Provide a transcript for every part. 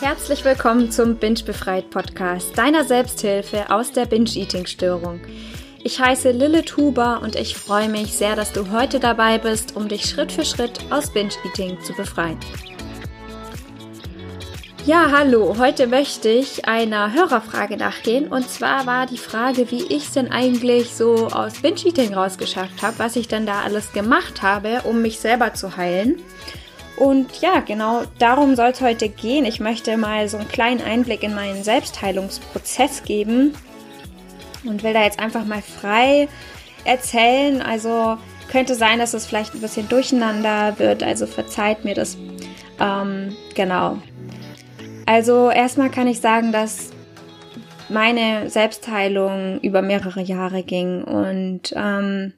Herzlich willkommen zum Binge Befreit Podcast, deiner Selbsthilfe aus der Binge-Eating-Störung. Ich heiße Lilith Huber und ich freue mich sehr, dass du heute dabei bist, um dich Schritt für Schritt aus Binge-Eating zu befreien. Ja, hallo, heute möchte ich einer Hörerfrage nachgehen und zwar war die Frage, wie ich es denn eigentlich so aus Binge-Eating rausgeschafft habe, was ich denn da alles gemacht habe, um mich selber zu heilen. Und ja, genau darum soll es heute gehen. Ich möchte mal so einen kleinen Einblick in meinen Selbstheilungsprozess geben und will da jetzt einfach mal frei erzählen. Also könnte sein, dass es vielleicht ein bisschen durcheinander wird, also verzeiht mir das. Ähm, genau. Also erstmal kann ich sagen, dass meine Selbstheilung über mehrere Jahre ging und ähm,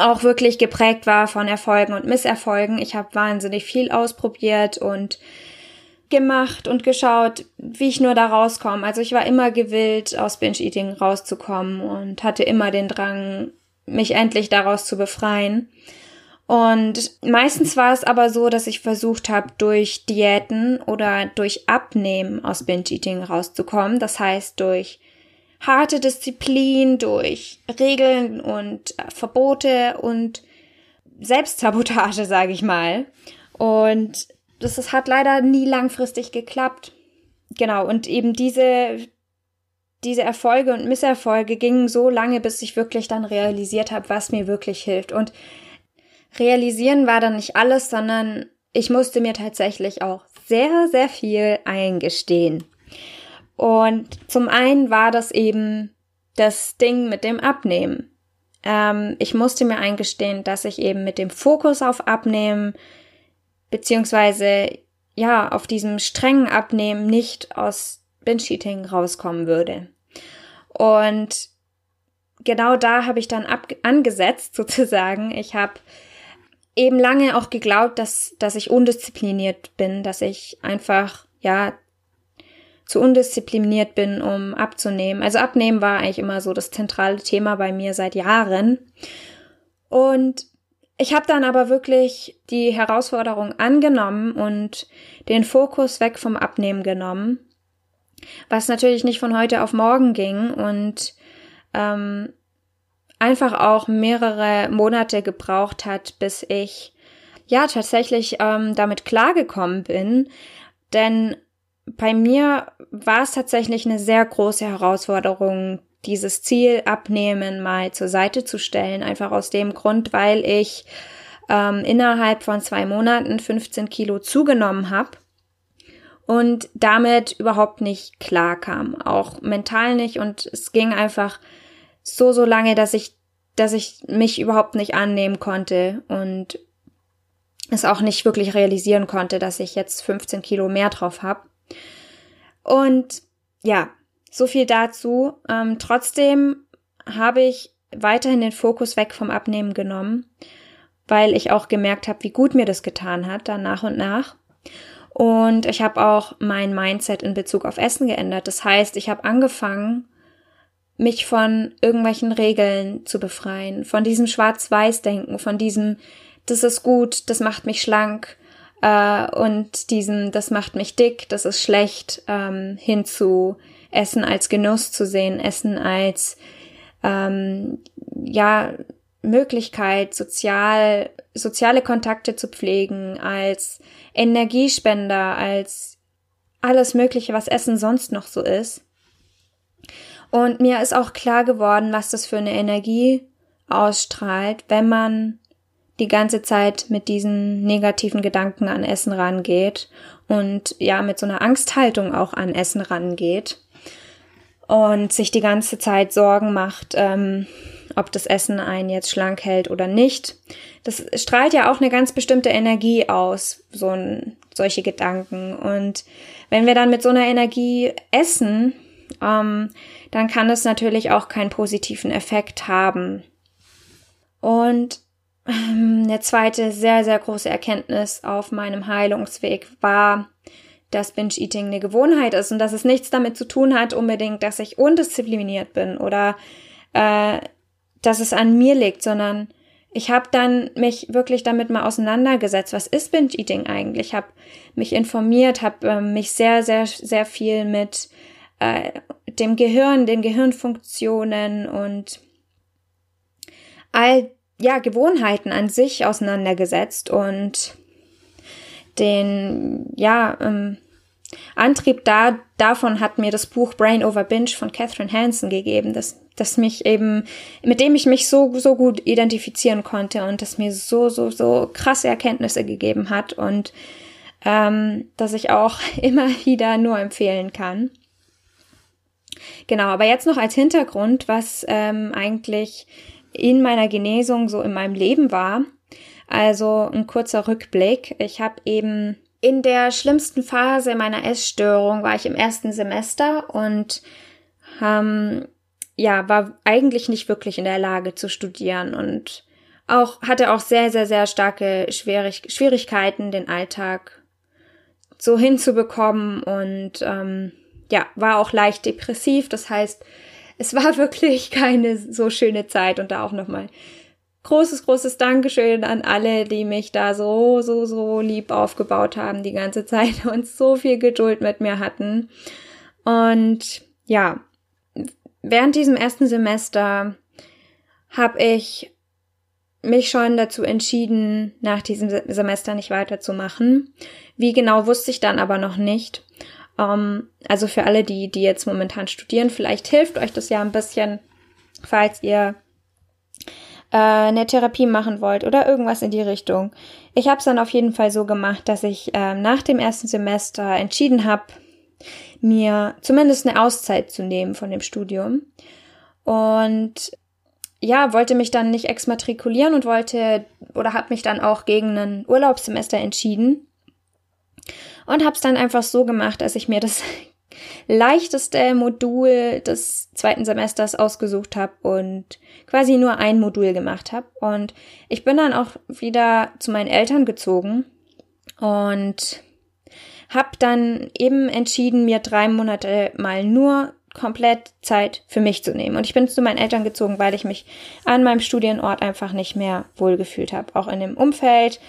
auch wirklich geprägt war von Erfolgen und Misserfolgen. Ich habe wahnsinnig viel ausprobiert und gemacht und geschaut, wie ich nur da rauskomme. Also ich war immer gewillt, aus Binge-Eating rauszukommen und hatte immer den Drang, mich endlich daraus zu befreien. Und meistens war es aber so, dass ich versucht habe, durch Diäten oder durch Abnehmen aus Binge-Eating rauszukommen. Das heißt, durch harte Disziplin, durch Regeln und äh, Verbote und Selbstsabotage, sage ich mal. Und das, das hat leider nie langfristig geklappt. Genau, und eben diese, diese Erfolge und Misserfolge gingen so lange, bis ich wirklich dann realisiert habe, was mir wirklich hilft. Und realisieren war dann nicht alles, sondern ich musste mir tatsächlich auch sehr, sehr viel eingestehen. Und zum einen war das eben das Ding mit dem Abnehmen. Ähm, ich musste mir eingestehen, dass ich eben mit dem Fokus auf Abnehmen beziehungsweise ja auf diesem strengen Abnehmen nicht aus Binge-Eating rauskommen würde. Und genau da habe ich dann angesetzt sozusagen. Ich habe eben lange auch geglaubt, dass dass ich undiszipliniert bin, dass ich einfach ja zu undiszipliniert bin, um abzunehmen. Also abnehmen war eigentlich immer so das zentrale Thema bei mir seit Jahren. Und ich habe dann aber wirklich die Herausforderung angenommen und den Fokus weg vom Abnehmen genommen, was natürlich nicht von heute auf morgen ging und ähm, einfach auch mehrere Monate gebraucht hat, bis ich ja tatsächlich ähm, damit klargekommen bin. Denn bei mir war es tatsächlich eine sehr große Herausforderung, dieses Ziel abnehmen mal zur Seite zu stellen. Einfach aus dem Grund, weil ich ähm, innerhalb von zwei Monaten 15 Kilo zugenommen habe und damit überhaupt nicht klar kam, auch mental nicht. Und es ging einfach so, so lange, dass ich, dass ich mich überhaupt nicht annehmen konnte und es auch nicht wirklich realisieren konnte, dass ich jetzt 15 Kilo mehr drauf habe. Und ja, so viel dazu. Ähm, trotzdem habe ich weiterhin den Fokus weg vom Abnehmen genommen, weil ich auch gemerkt habe, wie gut mir das getan hat, dann nach und nach. Und ich habe auch mein Mindset in Bezug auf Essen geändert. Das heißt, ich habe angefangen, mich von irgendwelchen Regeln zu befreien, von diesem Schwarz-Weiß-Denken, von diesem, das ist gut, das macht mich schlank, äh, und diesen, das macht mich dick, das ist schlecht, ähm, hin zu Essen als Genuss zu sehen, Essen als ähm, ja Möglichkeit, sozial, soziale Kontakte zu pflegen, als Energiespender, als alles Mögliche, was Essen sonst noch so ist. Und mir ist auch klar geworden, was das für eine Energie ausstrahlt, wenn man die ganze Zeit mit diesen negativen Gedanken an Essen rangeht und ja, mit so einer Angsthaltung auch an Essen rangeht und sich die ganze Zeit Sorgen macht, ähm, ob das Essen einen jetzt schlank hält oder nicht. Das strahlt ja auch eine ganz bestimmte Energie aus, so ein, solche Gedanken. Und wenn wir dann mit so einer Energie essen, ähm, dann kann es natürlich auch keinen positiven Effekt haben. Und eine zweite sehr, sehr große Erkenntnis auf meinem Heilungsweg war, dass Binge-Eating eine Gewohnheit ist und dass es nichts damit zu tun hat unbedingt, dass ich undiszipliniert bin oder äh, dass es an mir liegt, sondern ich habe dann mich wirklich damit mal auseinandergesetzt, was ist Binge Eating eigentlich? Ich habe mich informiert, habe äh, mich sehr, sehr, sehr viel mit äh, dem Gehirn, den Gehirnfunktionen und all ja Gewohnheiten an sich auseinandergesetzt und den ja ähm, Antrieb da davon hat mir das Buch Brain Over Binge von Catherine Hansen gegeben, das das mich eben mit dem ich mich so so gut identifizieren konnte und das mir so so so krasse Erkenntnisse gegeben hat und ähm, dass ich auch immer wieder nur empfehlen kann. Genau, aber jetzt noch als Hintergrund, was ähm, eigentlich in meiner Genesung so in meinem Leben war. Also ein kurzer Rückblick. Ich habe eben in der schlimmsten Phase meiner Essstörung war ich im ersten Semester und ähm, ja, war eigentlich nicht wirklich in der Lage zu studieren und auch hatte auch sehr, sehr, sehr starke Schwierig Schwierigkeiten, den Alltag so hinzubekommen und ähm, ja, war auch leicht depressiv. Das heißt, es war wirklich keine so schöne Zeit und da auch nochmal großes, großes Dankeschön an alle, die mich da so, so, so lieb aufgebaut haben die ganze Zeit und so viel Geduld mit mir hatten. Und ja, während diesem ersten Semester habe ich mich schon dazu entschieden, nach diesem Semester nicht weiterzumachen. Wie genau wusste ich dann aber noch nicht. Ähm, also für alle, die, die jetzt momentan studieren, vielleicht hilft euch das ja ein bisschen, falls ihr äh, eine Therapie machen wollt oder irgendwas in die Richtung. Ich habe es dann auf jeden Fall so gemacht, dass ich äh, nach dem ersten Semester entschieden habe, mir zumindest eine Auszeit zu nehmen von dem Studium. Und ja, wollte mich dann nicht exmatrikulieren und wollte oder habe mich dann auch gegen ein Urlaubssemester entschieden und habe es dann einfach so gemacht, dass ich mir das leichteste Modul des zweiten Semesters ausgesucht habe und quasi nur ein Modul gemacht habe. Und ich bin dann auch wieder zu meinen Eltern gezogen und habe dann eben entschieden, mir drei Monate mal nur komplett Zeit für mich zu nehmen. Und ich bin zu meinen Eltern gezogen, weil ich mich an meinem Studienort einfach nicht mehr wohlgefühlt habe, auch in dem Umfeld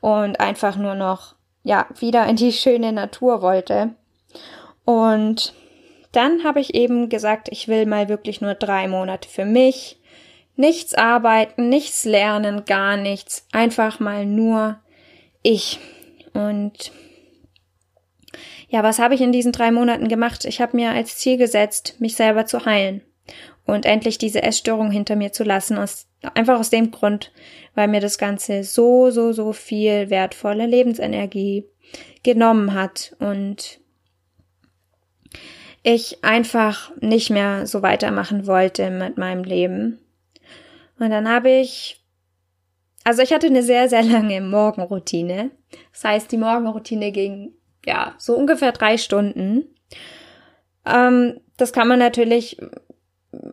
und einfach nur noch ja, wieder in die schöne Natur wollte. Und dann habe ich eben gesagt, ich will mal wirklich nur drei Monate für mich. Nichts arbeiten, nichts lernen, gar nichts. Einfach mal nur ich. Und ja, was habe ich in diesen drei Monaten gemacht? Ich habe mir als Ziel gesetzt, mich selber zu heilen und endlich diese Essstörung hinter mir zu lassen. Aus, einfach aus dem Grund, weil mir das Ganze so, so, so viel wertvolle Lebensenergie genommen hat und ich einfach nicht mehr so weitermachen wollte mit meinem Leben. Und dann habe ich, also ich hatte eine sehr, sehr lange Morgenroutine. Das heißt, die Morgenroutine ging, ja, so ungefähr drei Stunden. Ähm, das kann man natürlich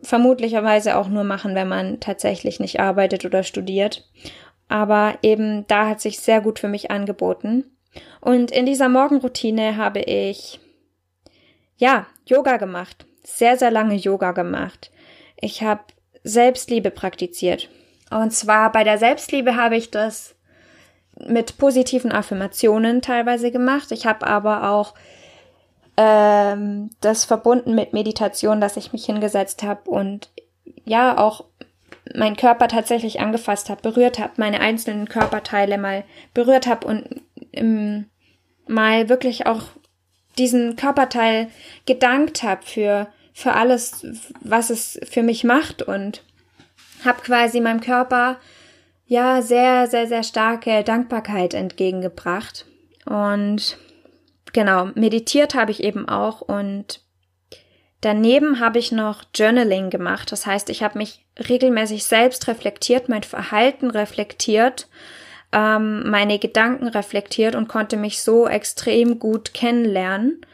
vermutlicherweise auch nur machen, wenn man tatsächlich nicht arbeitet oder studiert. Aber eben da hat sich sehr gut für mich angeboten. Und in dieser Morgenroutine habe ich, ja, Yoga gemacht. Sehr, sehr lange Yoga gemacht. Ich habe Selbstliebe praktiziert. Und zwar bei der Selbstliebe habe ich das mit positiven Affirmationen teilweise gemacht. Ich habe aber auch ähm, das verbunden mit Meditation, dass ich mich hingesetzt habe und ja auch meinen Körper tatsächlich angefasst habe, berührt habe, meine einzelnen Körperteile mal berührt habe und ähm, mal wirklich auch diesen Körperteil gedankt habe für für alles, was es für mich macht und habe quasi meinem Körper ja sehr sehr sehr starke Dankbarkeit entgegengebracht. Und genau, meditiert habe ich eben auch und daneben habe ich noch Journaling gemacht. Das heißt, ich habe mich regelmäßig selbst reflektiert, mein Verhalten reflektiert, ähm, meine Gedanken reflektiert und konnte mich so extrem gut kennenlernen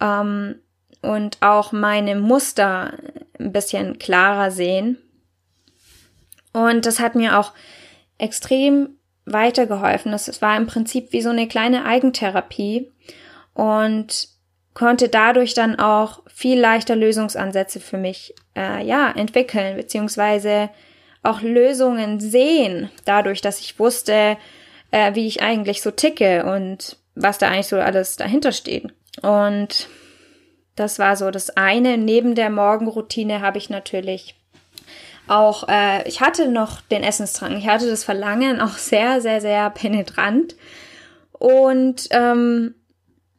ähm, und auch meine Muster ein bisschen klarer sehen. Und das hat mir auch extrem weitergeholfen. Das war im Prinzip wie so eine kleine Eigentherapie und konnte dadurch dann auch viel leichter Lösungsansätze für mich äh, ja entwickeln beziehungsweise auch Lösungen sehen, dadurch, dass ich wusste, äh, wie ich eigentlich so ticke und was da eigentlich so alles dahinter steht. Und das war so das eine. Neben der Morgenroutine habe ich natürlich auch, äh, ich hatte noch den Essensdrang, ich hatte das Verlangen auch sehr, sehr, sehr penetrant. Und ähm,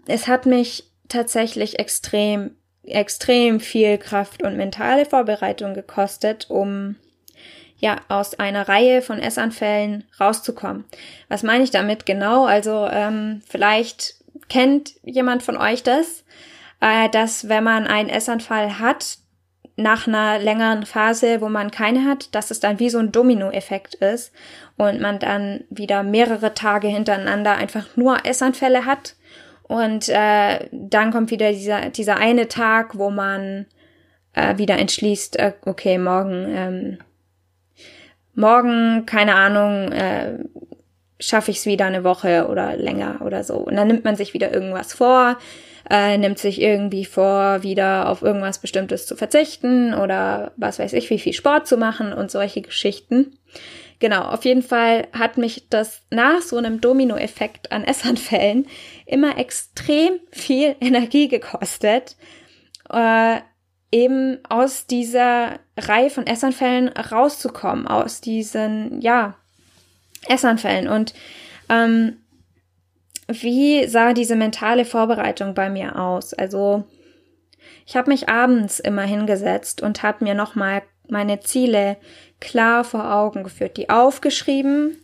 es hat mich tatsächlich extrem, extrem viel Kraft und mentale Vorbereitung gekostet, um ja aus einer Reihe von Essanfällen rauszukommen. Was meine ich damit genau? Also ähm, vielleicht kennt jemand von euch das, äh, dass wenn man einen Essanfall hat, nach einer längeren Phase, wo man keine hat, dass es dann wie so ein Dominoeffekt ist und man dann wieder mehrere Tage hintereinander einfach nur Essanfälle hat und äh, dann kommt wieder dieser, dieser eine Tag, wo man äh, wieder entschließt, äh, okay, morgen, ähm, morgen, keine Ahnung, äh, schaffe ich es wieder eine Woche oder länger oder so. Und dann nimmt man sich wieder irgendwas vor, äh, nimmt sich irgendwie vor, wieder auf irgendwas Bestimmtes zu verzichten oder was weiß ich, wie viel Sport zu machen und solche Geschichten. Genau, auf jeden Fall hat mich das nach so einem Dominoeffekt an Essanfällen immer extrem viel Energie gekostet, äh, eben aus dieser Reihe von Essanfällen rauszukommen, aus diesen, ja, Essanfällen. Und ähm, wie sah diese mentale Vorbereitung bei mir aus? Also ich habe mich abends immer hingesetzt und habe mir nochmal meine Ziele klar vor Augen geführt, die aufgeschrieben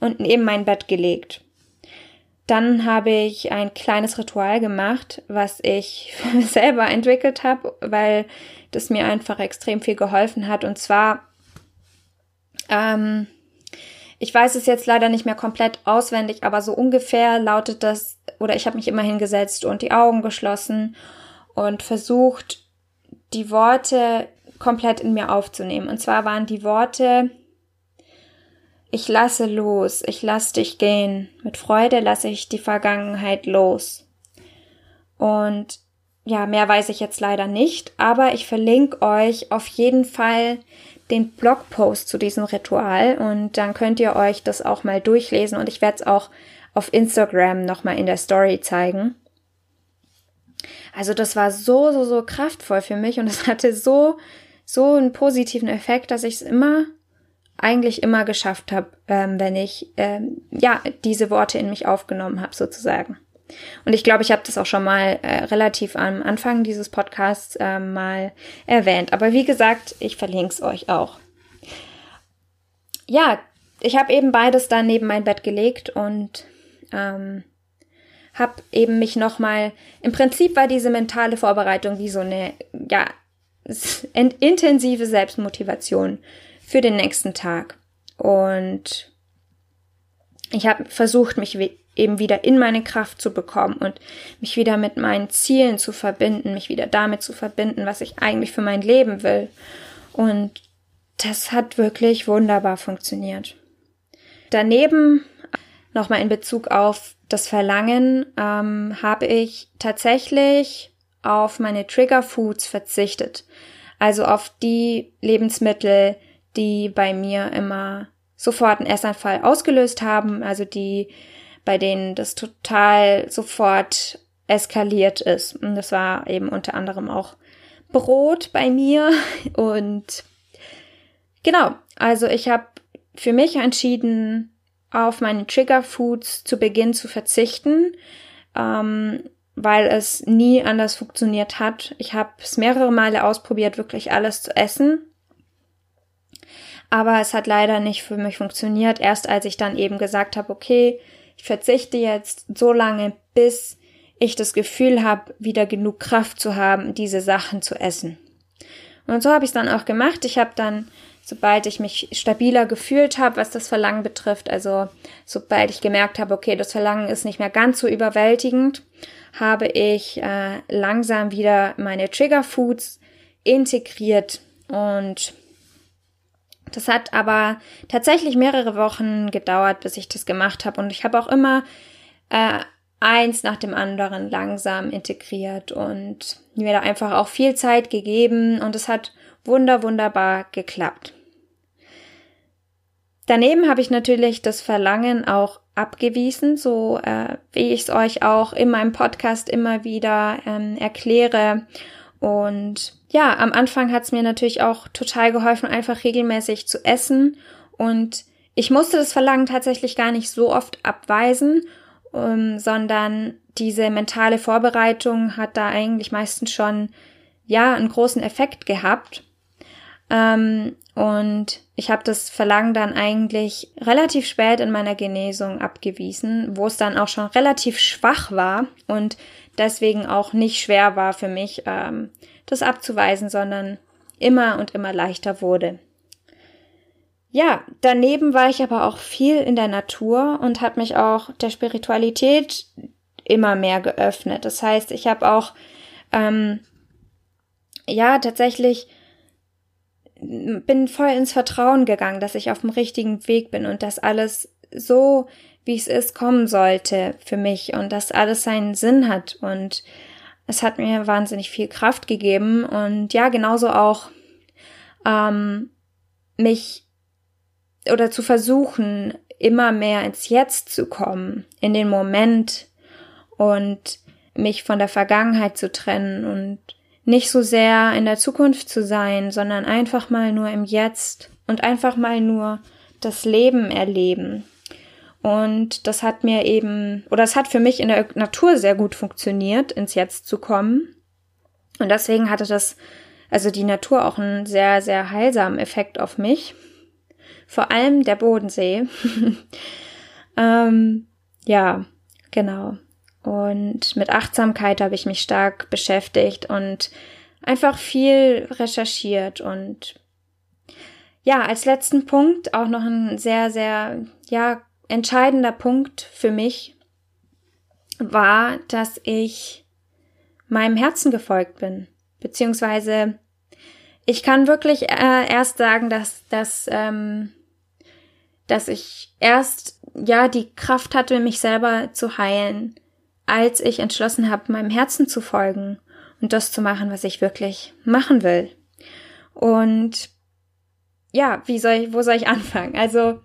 und neben mein Bett gelegt. Dann habe ich ein kleines Ritual gemacht, was ich selber entwickelt habe, weil das mir einfach extrem viel geholfen hat. Und zwar, ähm, ich weiß es jetzt leider nicht mehr komplett auswendig, aber so ungefähr lautet das, oder ich habe mich immer hingesetzt und die Augen geschlossen und versucht, die Worte komplett in mir aufzunehmen. Und zwar waren die Worte, ich lasse los, ich lasse dich gehen, mit Freude lasse ich die Vergangenheit los. Und ja, mehr weiß ich jetzt leider nicht, aber ich verlinke euch auf jeden Fall den Blogpost zu diesem Ritual und dann könnt ihr euch das auch mal durchlesen und ich werde es auch auf Instagram nochmal in der Story zeigen. Also das war so, so, so kraftvoll für mich und es hatte so so einen positiven Effekt, dass ich es immer, eigentlich immer geschafft habe, ähm, wenn ich ähm, ja diese Worte in mich aufgenommen habe, sozusagen. Und ich glaube, ich habe das auch schon mal äh, relativ am Anfang dieses Podcasts äh, mal erwähnt. Aber wie gesagt, ich verlinke es euch auch. Ja, ich habe eben beides dann neben mein Bett gelegt und ähm, habe eben mich nochmal, im Prinzip war diese mentale Vorbereitung wie so eine, ja, intensive Selbstmotivation für den nächsten Tag. Und ich habe versucht, mich eben wieder in meine Kraft zu bekommen und mich wieder mit meinen Zielen zu verbinden, mich wieder damit zu verbinden, was ich eigentlich für mein Leben will. Und das hat wirklich wunderbar funktioniert. Daneben nochmal in Bezug auf das Verlangen ähm, habe ich tatsächlich auf meine Trigger Foods verzichtet. Also auf die Lebensmittel, die bei mir immer sofort einen Essanfall ausgelöst haben, also die, bei denen das total sofort eskaliert ist. Und das war eben unter anderem auch Brot bei mir. Und genau, also ich habe für mich entschieden, auf meine Trigger Foods zu Beginn zu verzichten. Ähm, weil es nie anders funktioniert hat. Ich habe es mehrere Male ausprobiert, wirklich alles zu essen. Aber es hat leider nicht für mich funktioniert. Erst als ich dann eben gesagt habe, okay, ich verzichte jetzt so lange, bis ich das Gefühl habe, wieder genug Kraft zu haben, diese Sachen zu essen. Und so habe ich es dann auch gemacht. Ich habe dann, sobald ich mich stabiler gefühlt habe, was das Verlangen betrifft, also sobald ich gemerkt habe, okay, das Verlangen ist nicht mehr ganz so überwältigend, habe ich äh, langsam wieder meine Trigger Foods integriert und das hat aber tatsächlich mehrere Wochen gedauert, bis ich das gemacht habe und ich habe auch immer äh, eins nach dem anderen langsam integriert und mir da einfach auch viel Zeit gegeben und es hat wunder wunderbar geklappt. Daneben habe ich natürlich das Verlangen auch abgewiesen, so äh, wie ich es euch auch in meinem Podcast immer wieder ähm, erkläre. Und ja, am Anfang hat es mir natürlich auch total geholfen, einfach regelmäßig zu essen. Und ich musste das Verlangen tatsächlich gar nicht so oft abweisen, ähm, sondern diese mentale Vorbereitung hat da eigentlich meistens schon ja einen großen Effekt gehabt. Ähm, und ich habe das Verlangen dann eigentlich relativ spät in meiner Genesung abgewiesen, wo es dann auch schon relativ schwach war und deswegen auch nicht schwer war für mich, ähm, das abzuweisen, sondern immer und immer leichter wurde. Ja, daneben war ich aber auch viel in der Natur und habe mich auch der Spiritualität immer mehr geöffnet. Das heißt, ich habe auch ähm, ja tatsächlich bin voll ins Vertrauen gegangen, dass ich auf dem richtigen Weg bin und dass alles so, wie es ist, kommen sollte für mich und dass alles seinen Sinn hat. Und es hat mir wahnsinnig viel Kraft gegeben. Und ja, genauso auch ähm, mich oder zu versuchen, immer mehr ins Jetzt zu kommen, in den Moment und mich von der Vergangenheit zu trennen und nicht so sehr in der Zukunft zu sein, sondern einfach mal nur im Jetzt und einfach mal nur das Leben erleben. Und das hat mir eben, oder es hat für mich in der Natur sehr gut funktioniert, ins Jetzt zu kommen. Und deswegen hatte das, also die Natur auch einen sehr, sehr heilsamen Effekt auf mich. Vor allem der Bodensee. ähm, ja, genau. Und mit Achtsamkeit habe ich mich stark beschäftigt und einfach viel recherchiert und ja, als letzten Punkt auch noch ein sehr, sehr, ja, entscheidender Punkt für mich war, dass ich meinem Herzen gefolgt bin. Beziehungsweise ich kann wirklich äh, erst sagen, dass, dass, ähm, dass ich erst ja die Kraft hatte, mich selber zu heilen, als ich entschlossen habe, meinem Herzen zu folgen und das zu machen, was ich wirklich machen will. Und ja, wie soll ich, wo soll ich anfangen? Also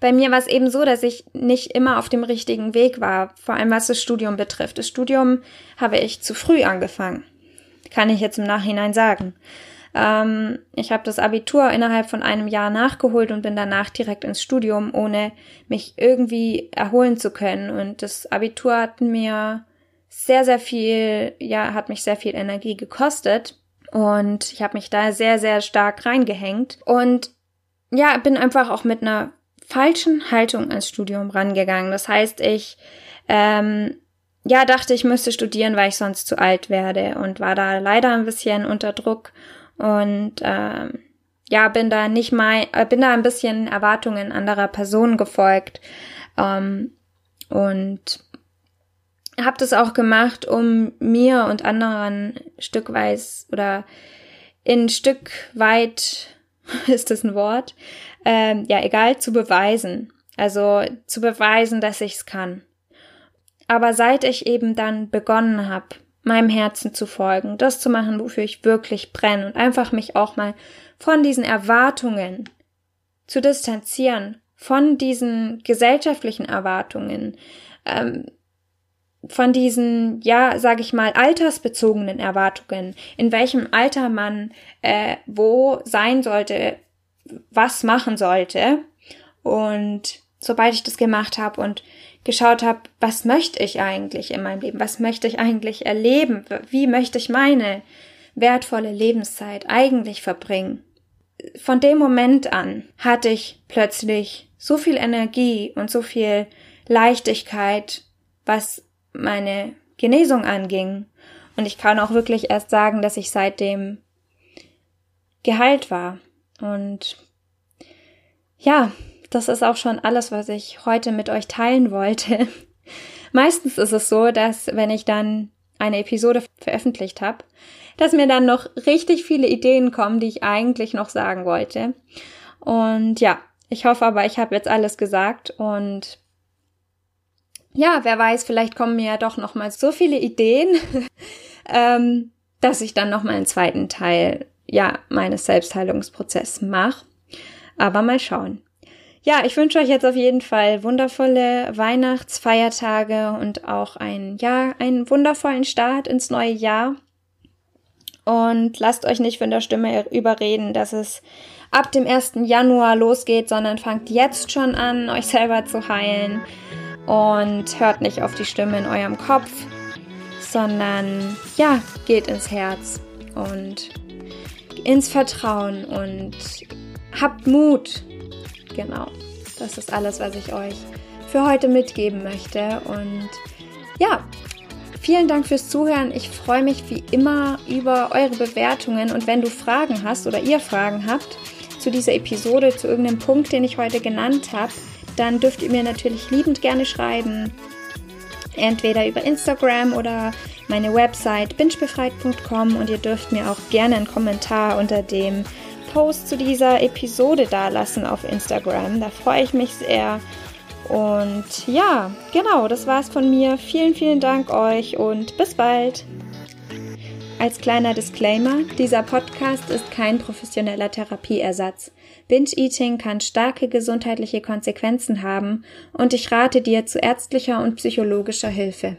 bei mir war es eben so, dass ich nicht immer auf dem richtigen Weg war, vor allem was das Studium betrifft. Das Studium habe ich zu früh angefangen, kann ich jetzt im Nachhinein sagen. Ähm, ich habe das Abitur innerhalb von einem Jahr nachgeholt und bin danach direkt ins Studium, ohne mich irgendwie erholen zu können. Und das Abitur hat mir sehr, sehr viel, ja, hat mich sehr viel Energie gekostet. Und ich habe mich da sehr, sehr stark reingehängt. Und ja, bin einfach auch mit einer falschen Haltung ans Studium rangegangen. Das heißt, ich ähm, ja dachte, ich müsste studieren, weil ich sonst zu alt werde und war da leider ein bisschen unter Druck und ähm, ja, bin da nicht mal, äh, bin da ein bisschen Erwartungen anderer Personen gefolgt ähm, und habe das auch gemacht, um mir und anderen stückweise oder in Stück weit ist das ein Wort, ähm, ja egal zu beweisen, also zu beweisen, dass ich es kann. Aber seit ich eben dann begonnen habe, meinem Herzen zu folgen, das zu machen, wofür ich wirklich brenne und einfach mich auch mal von diesen Erwartungen zu distanzieren, von diesen gesellschaftlichen Erwartungen, ähm, von diesen, ja, sage ich mal, altersbezogenen Erwartungen, in welchem Alter man äh, wo sein sollte, was machen sollte. Und sobald ich das gemacht habe und geschaut habe, was möchte ich eigentlich in meinem Leben? Was möchte ich eigentlich erleben? Wie möchte ich meine wertvolle Lebenszeit eigentlich verbringen? Von dem Moment an hatte ich plötzlich so viel Energie und so viel Leichtigkeit, was meine Genesung anging. Und ich kann auch wirklich erst sagen, dass ich seitdem geheilt war. Und ja, das ist auch schon alles, was ich heute mit euch teilen wollte. Meistens ist es so, dass wenn ich dann eine Episode veröffentlicht habe, dass mir dann noch richtig viele Ideen kommen, die ich eigentlich noch sagen wollte. Und ja, ich hoffe aber, ich habe jetzt alles gesagt und ja, wer weiß, vielleicht kommen mir ja doch noch mal so viele Ideen, ähm, dass ich dann noch mal einen zweiten Teil ja meines Selbstheilungsprozesses mache. Aber mal schauen. Ja, ich wünsche euch jetzt auf jeden Fall wundervolle Weihnachtsfeiertage und auch ein, ja, einen wundervollen Start ins neue Jahr. Und lasst euch nicht von der Stimme überreden, dass es ab dem 1. Januar losgeht, sondern fangt jetzt schon an, euch selber zu heilen und hört nicht auf die Stimme in eurem Kopf, sondern ja, geht ins Herz und ins Vertrauen und habt Mut. Genau, das ist alles, was ich euch für heute mitgeben möchte und ja, Vielen Dank fürs Zuhören. Ich freue mich wie immer über eure Bewertungen und wenn du Fragen hast oder ihr Fragen habt zu dieser Episode, zu irgendeinem Punkt, den ich heute genannt habe, dann dürft ihr mir natürlich liebend gerne schreiben. Entweder über Instagram oder meine Website bingebefreit.com und ihr dürft mir auch gerne einen Kommentar unter dem Post zu dieser Episode dalassen auf Instagram. Da freue ich mich sehr. Und ja, genau, das war's von mir. Vielen, vielen Dank euch und bis bald. Als kleiner Disclaimer, dieser Podcast ist kein professioneller Therapieersatz. Binge-Eating kann starke gesundheitliche Konsequenzen haben und ich rate dir zu ärztlicher und psychologischer Hilfe.